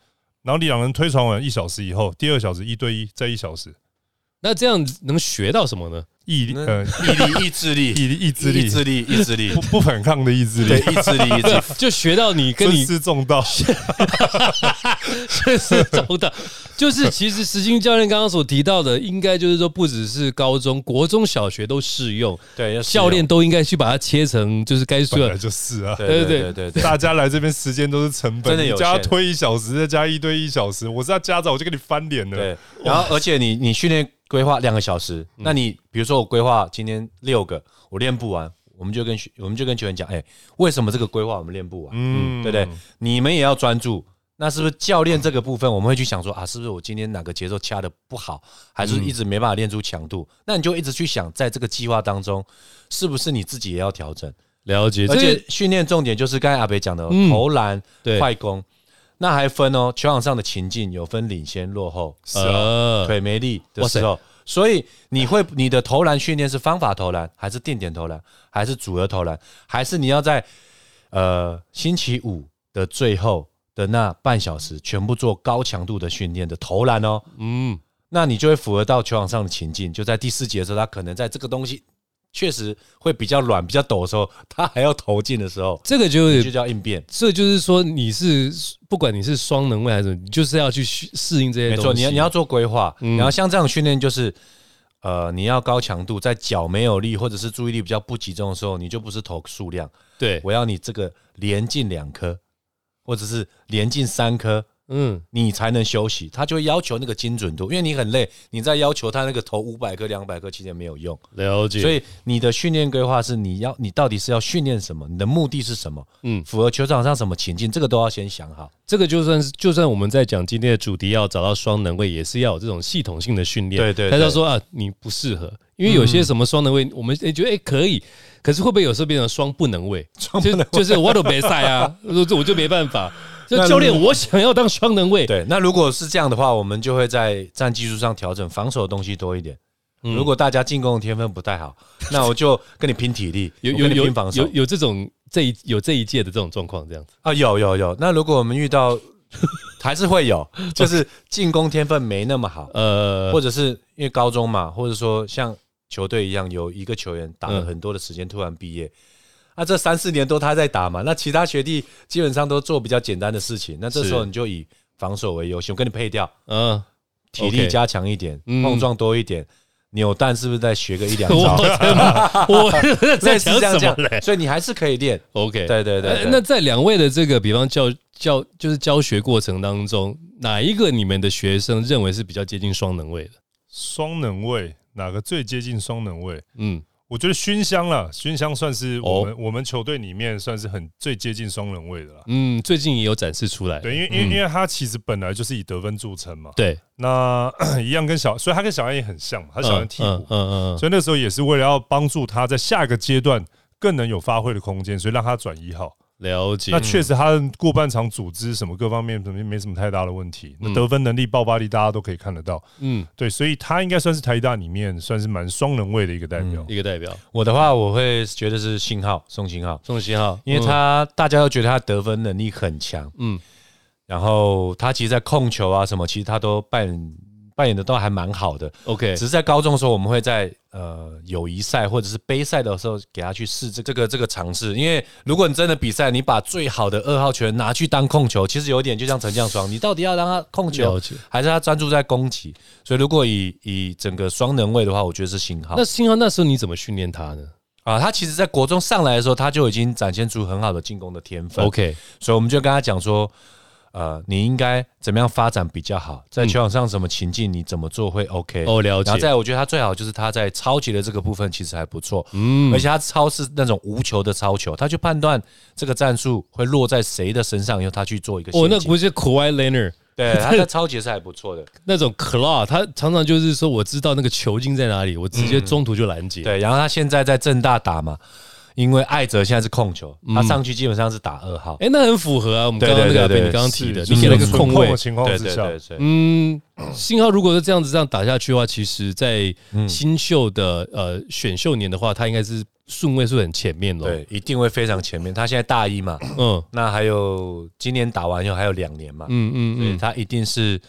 然后你两人推船完一小时以后，第二小时一对一，再一小时，
那这样能学到什么呢？
毅力
那
呃
毅力、意志力、
毅力意志力
意志力、意志力
不，不反抗的意志
对，
力，
意志力、意志力。
就学到你跟你
是重道，
这是中的，就是其实石金教练刚刚所提到的，应该就是说不只是高中、国中小学都适用，
对，
教练都应该去把它切成就是该说
本来
的。
就是啊。
对
对
对对对对，
大家来这边时间都是成本，
真的有
你叫他
限
推一小时，再加一对一小时，我是他家长，我就跟你翻脸了。
对，然后而且你你训练规划两个小时，那你比如说我规划今天六个，我练不完，我们就跟学我们就跟球员讲，哎，为什么这个规划我们练不完？
嗯
对不对？你们也要专注。那是不是教练这个部分，我们会去想说啊，是不是我今天哪个节奏掐的不好，还是一直没办法练出强度？那你就一直去想，在这个计划当中，是不是你自己也要调整？
了解，
而且训练重点就是刚才阿北讲的
嗯
投篮、
对
快攻，那还分哦，球场上的情境有分领先、落后、
是
腿没力的时候，所以你会你的投篮训练是方法投篮，还是定点投篮，还是组合投篮，还是你要在呃星期五的最后的那半小时全部做高强度的训练的投篮哦？
嗯，
那你就会符合到球场上的情境，就在第四节的时候，他可能在这个东西确实会比较软、比较抖的时候，他还要投进的时候，
这个就
是就叫应变。
这就是说你是不管你是双能位还是什么，你就是要去适适应这些东西。
没错，你要你要做规划，
嗯
然后像这样训练就是。呃，你要高强度，在脚没有力或者是注意力比较不集中的时候，你就不是投数量，
对，
我要你这个连进两颗，或者是连进三颗，
嗯，
你才能休息。他就会要求那个精准度，因为你很累，你在要求他那个投五百颗、两百颗，其实也没有用。
了解。
所以你的训练规划是你要你到底是要训练什么，你的目的是什么，
嗯
符合球场上什么情境，这个都要先想好。
这个就算是就算我们在讲今天的主题要找到双能位，也是要有这种系统性的训练。
对对对
他就说啊，你不适合，因为有些什么双能位，我们诶觉得诶可以，可是会不会有时候变成双不能位？
双不能位
就就是我都没赛啊，我就我就没办法。就
那
教练，我想要当双能位，
对，那如果是这样的话，我们就会在战技术上调整，防守的东西多一点。
嗯
如果大家进攻的天分不太好，那我就跟你拼体力，
有有有有有这种这一有这一届的这种状况，这样子。
啊，有有有。那如果我们遇到，还是会有，就是进攻天分没那么好，
呃，
或者是因为高中嘛，或者说像球队一样，有一个球员打了
嗯
很多的时间，突然毕业。啊，这三四年都他在打嘛，那其他学弟基本上都做比较简单的事情，那这时候你就以防守为优先，我跟你配掉，
嗯，
体力加强一点，
嗯
碰撞多一点，扭蛋是不是再学个一两
我
招？
真的我 在
类似这样这样
什么嘞，
所以你还是可以练。
？OK，
对对对
那在两位的这个，比方教教就是教学过程当中，哪一个你们的学生认为是比较接近双能位的？
双能位哪个最接近双能位？
嗯，
我觉得熏香啦，熏香算是我们、
哦
我们球队里面算是很最接近双人位的啦。
嗯，最近也有展示出来。
对，因为因为因为他其实本来就是以得分著称嘛，
对，
那 一样跟小，所以他跟小安也很像嘛，他小安替补，
嗯嗯嗯
所以那时候也是为了要帮助他在下一个阶段更能有发挥的空间，所以让他转一号。
了解。
那确实他过半场组织什么各方面肯定没什么太大的问题，那
嗯。
得分能力、爆发力大家都可以看得到。
嗯，
对，所以他应该算是台大里面算是蛮双能位的一个代表。
一个代表。
我的话，我会觉得是信号宋信号，
宋信号，
因为他大家都觉得他得分能力很强，
嗯。
然后他其实，在控球啊什么，其实他都扮演扮演的都还蛮好的。
，OK，
只是在高中的时候，我们会在呃友谊赛或者是杯赛的时候给他去试这这个这个尝试，因为如果你真的比赛，你把最好的二号球员拿去当控球，其实有点就像陈将双，你到底要让他控球。还是他专注在攻击？所以如果以以整个双能位的话，我觉得是信号
那。星浩那时候你怎么训练他呢？
啊，他其实在国中上来的时候，他就已经展现出很好的进攻的天分。
OK，
所以我们就跟他讲说，呃，你应该怎么样发展比较好，在球场上什么情境你怎么做会 OK。
哦，了解。
然后。再我觉得他最好就是他在超级的这个部分其实还不错，
嗯。
而且他超是那种无球的超球，他去判断这个战术会落在谁的身上，以后他去做一个
哦，那不是 Kawhi Leonard
对 他的超级是还不错的，
那种 claw，他常常就是说我知道那个球径在哪里，我直接中途就拦截。
对，然后他现在在正大打嘛，因为艾哲现在是控球，他上去基本上是打二号，
哎，那很符合啊，我们刚刚那个你刚刚提的，你给了一个空位
的，情况之下，
对对对对，
嗯，信号如果是这样子这样打下去的话，其实在新秀的呃选秀年的话，他应该是顺位是很前面咯。
对，一定会非常前面。他现在大一嘛，
嗯
那还有今年打完以后还有两年嘛，
嗯嗯嗯。
所以他一定是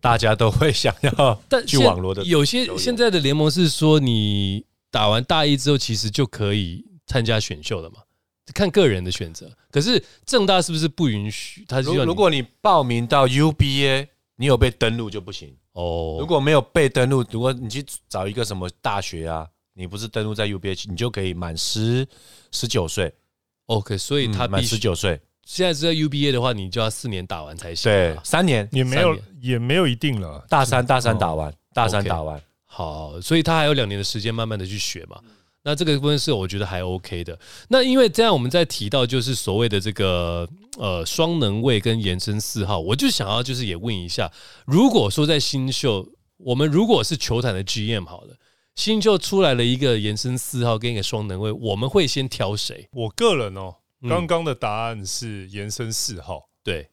大家都会想要去
但现
网络的。
有些现在的联盟是说，你打完大一之后，其实就可以参加选秀的嘛，看个人的选择。可是正大是不是不允许？他如果
如如果你报名到 UBA，你有被登录就不行。
哦，
如果没有被登录，如果你去找一个什么大学啊，你不是登录在 UBA，你就可以满十十九岁
，OK，所以他
嗯满十九岁，
现在是在 UBA 的话，你就要四年打完才行。
对，三年，
也没有也没有一定了。
大三大三打
哦
完，大三打完，
好，所以他还有两年的时间，慢慢的去学嘛。那这个部分是我觉得还 OK 的。那因为这样，我们在提到就是所谓的这个呃双能位跟延伸四号，我就想要就是也问一下，如果说在新秀，我们如果是球坛的 GM 好了，新秀出来了一个延伸四号跟一个双能位，我们会先挑谁？
我个人哦，
嗯
刚刚的答案是延伸四号。
对，
对，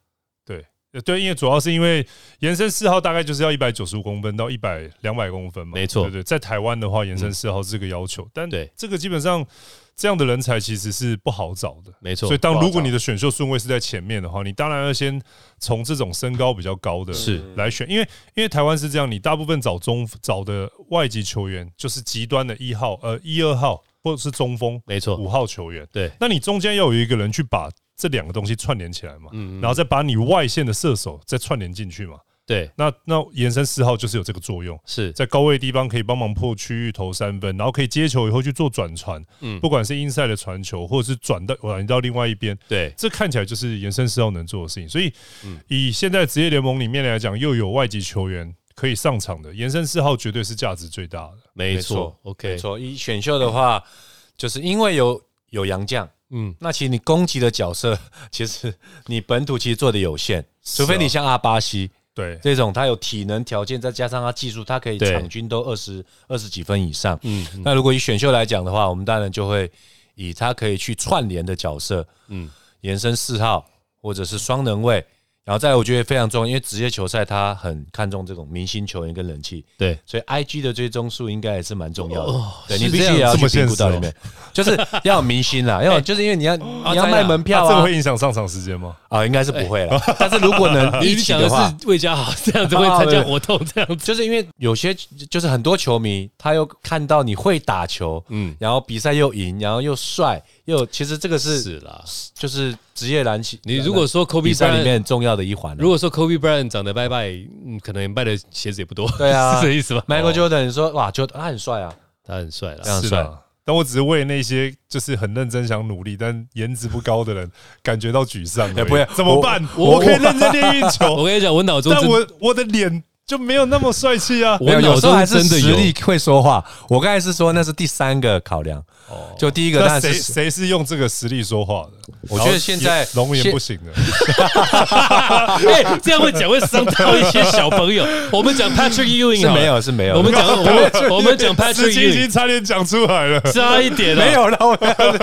呃对，因为主要是因为延伸四号大概就是要一百九十五公分到一百两百公分嘛，
没错
对对，在台湾的话，延伸四号是这个要求，但
对
这个基本上这样的人才其实是不好找的。
没错
所以，当如果你的选秀顺位是在前面的话，你当然要先从这种身高比较高的
是
来选，因为因为台湾是这样，你大部分找中找的外籍球员就是极端的一号、呃一二号或者是中锋
没错，
五号球员，
对，
那你中间要有一个人去把这两个东西串联起来嘛，
嗯，
然后再把你外线的射手再串联进去嘛。
对，
那那延伸四号就是有这个作用，
是
在高位地方可以帮忙破区域投三分，然后可以接球以后去做转传，
嗯
不管是 inside 的传球，或者是转到转到另外一边，
对，
这看起来就是延伸四号能做的事情。所以
嗯
以现在职业联盟里面来讲，又有外籍球员可以上场的，延伸四号绝对是价值最大的。
没错
没错
，OK，
没错。以选秀的话，就是因为有有洋将，
嗯，
那其实你攻击的角色，其实你本土其实做的有限，除非你像阿巴西
对，
这种，他有体能条件，再加上他技术，他可以
对
场均都二十二十几分以上。
嗯嗯。
那如果以选秀来讲的话，我们当然就会以他可以去串联的角色，
嗯，
延伸四号或者是双能位。然后再来，我觉得非常重要，因为职业球赛他很看重这种明星球员跟人气，
对，
所以 I G 的追踪数应该也是蛮重要的。你必须也要去评估
现实哦。
到里面，就是要有明星啦，要就是因为你要你要卖门票啊。
那这个会影响上场时间吗？
啊，应该是不会了。但是如果能 一起
的
的话，
是魏家豪这样子会参加活动这样子，
就是因为有些就是很多球迷他又看到你会打球，
嗯，
然后比赛又赢，然后又帅，又其实这个是
是啦。
就是职业篮球。
你如果说 Kobe
比赛里
Bryant，
面很重要的一环啊，
如果说 Kobe Bryant 长得拜拜，嗯，可能卖的鞋子也不多，
对啊
是这意思吧
Michael Jordan 你说哇，就他很帅啊，
他很帅啦，
非常帅
是的。但我只是为那些就是很认真想努力但颜值不高的人 感觉到沮丧。
哎不要
怎么办？
我
我可以认真练运 球我，
跟你讲，我脑中
但我我的脸就没有那么帅气啊。
我
有，时候还是实力会说话。我刚才是说那是第三个考量，
哦
就第一个当
那谁谁是用这个实力说话的？
我觉得现在
龙岩
现
不行的，
哎，这样会讲会伤到一些小朋友。我们讲 Patrick Ewing
没有是没有，
我们讲 我们我们讲 Patrick
Ewing 已经差点讲出来了。
差一点了，
没有了，我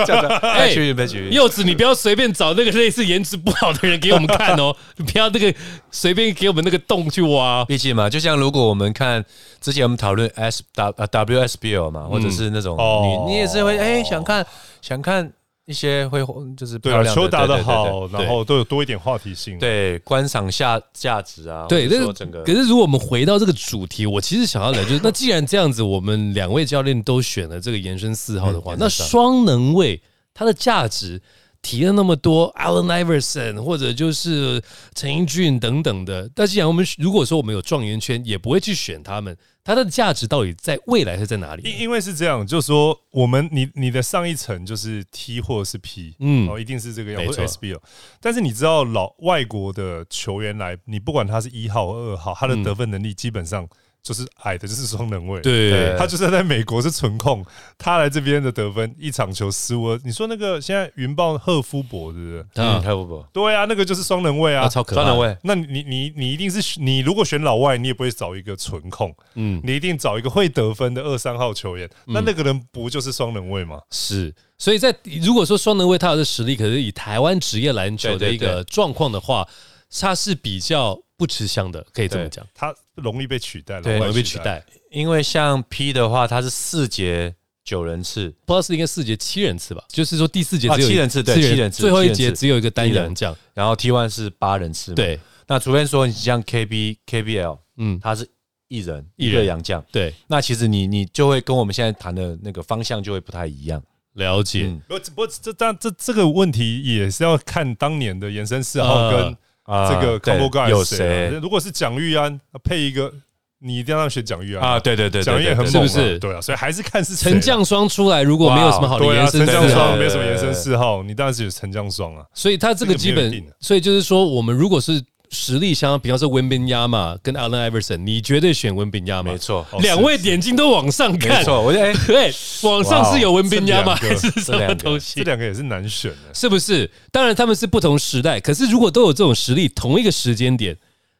讲的。
哎
哎，去别去，
柚子，你不要随便找那个类似颜值不好的人给我们看哦，你不要那个随便给我们那个洞去挖。
毕竟嘛，就像如果我们看之前我们讨论 S W 呃 WSBL 嘛，或者是那种
哦
你你也是会哎想看想看一些会就是
对球打得好，
对。
然后都有多一点话题性。
对观赏下价值啊，
对，可是如果我们回到这个主题，我其实想要聊就是，那既然这样子，我们两位教练都选了这个延伸四号的话，那双能位它的价值提了那么多 Allen Iverson 或者就是陈英俊等等的，但是讲我们如果说我们有状元圈，也不会去选他们，它的价值到底在未来是在哪里？
因因为是这样，就是说我们你你的上一层就是 T 或者是 P，
嗯。
嗯，哦，一定是这个样，或 SBL。但是你知道老外国的球员来，你不管他是一号、二号，他的得分能力基本上就是矮的，就是双能位。。
对，
他就是在美国是纯控，他来这边的得分一场球十五。你说那个现在云豹赫夫伯，对不对？
嗯，
啊，
太不不，
对啊，那个就是双能位啊。
超可怕
专人位，
那你你你一定是你如果选老外，你也不会找一个纯控，
嗯，
你一定找一个会得分的二三号球员。那那个人不就是双能位吗？
是，所以在如果说双能位他有的实力，可是以台湾职业篮球的一个状况的话，他是比较不吃香的，可以这么讲，
他容易被取代，
对
老外
容易被取。代。
因为像 P 的话，它是四节九人次，
不知道是应该四节七人次吧，就是说第四节只有
啊七人次对七人次
最后一节只有一个单
人
人这样。
然后 T one 是八人次嘛。
对，
那除非说你像 KB KBL，
嗯，
它是一人
一人
一个洋将，
对，
那其实你你就会跟我们现在谈的那个方向就会不太一样。
了解。
嗯
不不过这这这这个问题也是要看当年的延伸四号跟
啊
这个 combo guy
有
谁啊。如果是蒋玉安配一个，你一定要让选蒋玉安
啊？对对对，对
蒋玉安也很猛啊，
是不是
对啊，所以还是看是
陈将双出来，如果没有什么好的延伸
陈将双没有什么延伸嗜好，你当然是有陈将双啊。
所以他这个基本所以就是说，我们如果是实力相，比方说文宾亚嘛，跟 Allen Iverson，你绝对选文宾亚马
没。错，
哦
两位眼睛都往上
没
看，
错。我觉得哎，
对，往上是有文宾亚吗？
这两个
还是 什么东
这
西？
两个也是难选的。
是不是？当然他们是不同时代，可是如果都有这种实力，同一个时间点，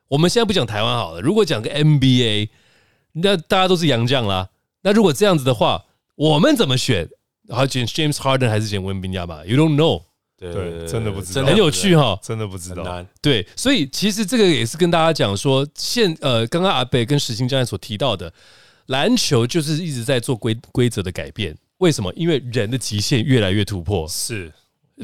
我们现在不讲台湾好了，如果讲个 NBA，那大家都是洋将啦。那如果这样子的话，我们怎么选？然后选 James Harden 还是选文宾亚马？You don't know，
对
对真的不知道
很有趣哈。
真的不知道。
对，所以其实这个也是跟大家讲说，现呃，刚刚阿北跟石青教练所提到的，篮球就是一直在做规规则的改变。为什么？因为人的极限越来越突破，
是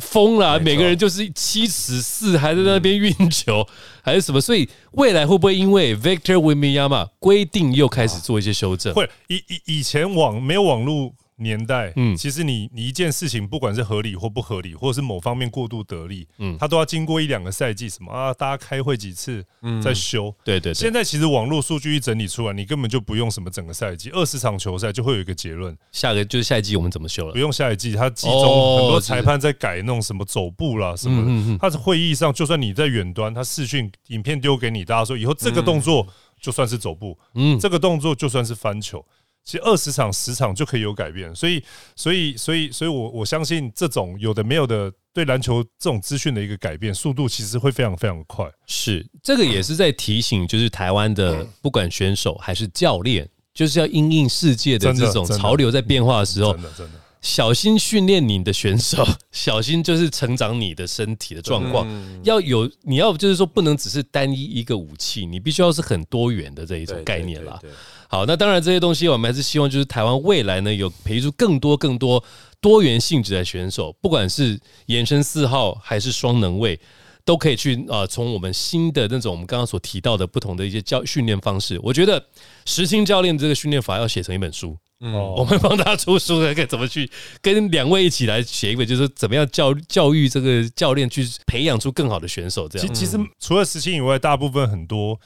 疯了啊、每个人就是七尺四，还在那边运球，还是什么？所以未来会不会因为 Victor Wembanyama 规定又开始做一些修正？
会以以以前网没有网络年代，
嗯。
嗯，其实你你一件事情，不管是合理或不合理，或者是某方面过度得利，
嗯。
嗯，它都要经过一两个赛季，什么啊，大家开会几次，嗯。再修。
对对对。
现，在其实网络数据一整理出来，你根本就不用什么整个赛季，二十场球赛就会有一个结论，
下个就是下一季我们怎么修了。
不？用下一季，他季
哦
中很多裁判在改弄什么走步啦什么
嗯嗯嗯。
的，他是会议上，就算你在远端，他视讯影片丢给你，大家说以后这个动作就算是走步，
嗯，
这个动作就算是翻球，其实二十场、十场就可以有改变。所以，所以，所以，所以我我相信这种有的没有的对篮球这种资讯的一个改变速度，其实会非常非常快。
是这个也是在提醒，就是台湾的不管选手还是教练，就是要因应世界的这种潮流在变化的时候
真，的，真的，
小心训练你的选手，小心就是成长你的身体的状况。要有你要就是说不能只是单一一个武器，你必须要是很多元的这一种概念啦。。
对对对
好，那当然这些东西我们还是希望就是台湾未来呢有培育出更多更多多元性质的选手，不管是延伸四号还是双能位。都可以去呃，从我们新的那种我们刚刚所提到的不同的一些教训练方式，我觉得石青教练这个训练法要写成一本书，
嗯
我们帮他出书的，该怎么去跟两位一起来写一本，就是怎么样教教育这个教练去培养出更好的选手，这样
其其实除了石青以外，大部分很多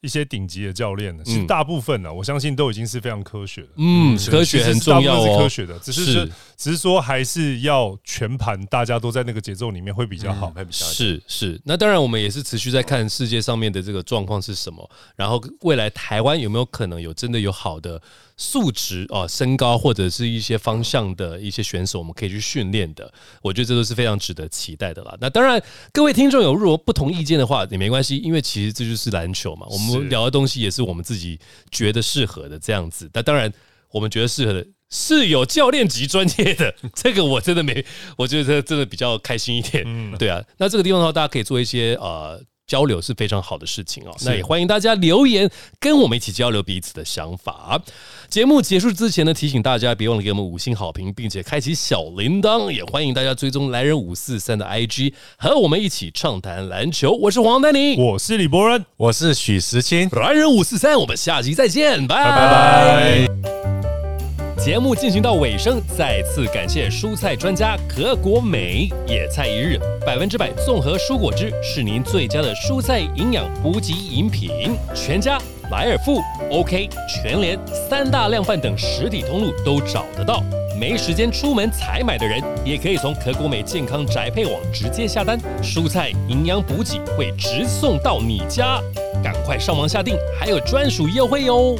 一些顶级的教练呢，其实大部分呢，我相信都已经是非常科学的。
嗯，科学很重要
是科，学的，只是只是说还是要全盘，大家都在那个节奏里面会比较好。
会比较
是是，那当然我们也是持续在看世界上面的这个状况是什么，然后未来台湾有没有可能有真的有好的素质啊、身高或者是一些方向的一些选手，我们可以去训练的，我觉得这都是非常值得期待的啦。那当然，各位听众有如果不同意见的话也没关系，因为其实这就是篮球嘛，我们聊的东西也是我们自己觉得适合的这样子。那当然，我们觉得适合的。是有教练级专业的，这个我真的没，我觉得真的比较开心一点。
嗯，
对啊，那这个地方的话，大家可以做一些呃交流，是非常好的事情哦。那也欢迎大家留言，跟我们一起交流彼此的想法。节目结束之前呢，提醒大家别忘了给我们五星好评，并且开启小铃铛。也欢迎大家追踪来人五四三的 IG，和我们一起畅谈篮球。我是黄丹妮，
我是李博仁，
我是许时清，
来人五四三，我们下期再见，拜
拜拜。
节目进行到尾声，再次感谢蔬菜专家葛国美野菜一日百分之百综合蔬果汁是您最佳的蔬菜营养补给饮品，全家、莱尔富、OK、全联三大量贩等实体通路都找得到。没时间出门采买的人，也可以从可果美健康宅配网直接下单，蔬菜营养补给会直送到你家，赶快上网下定，还有专属优惠哟！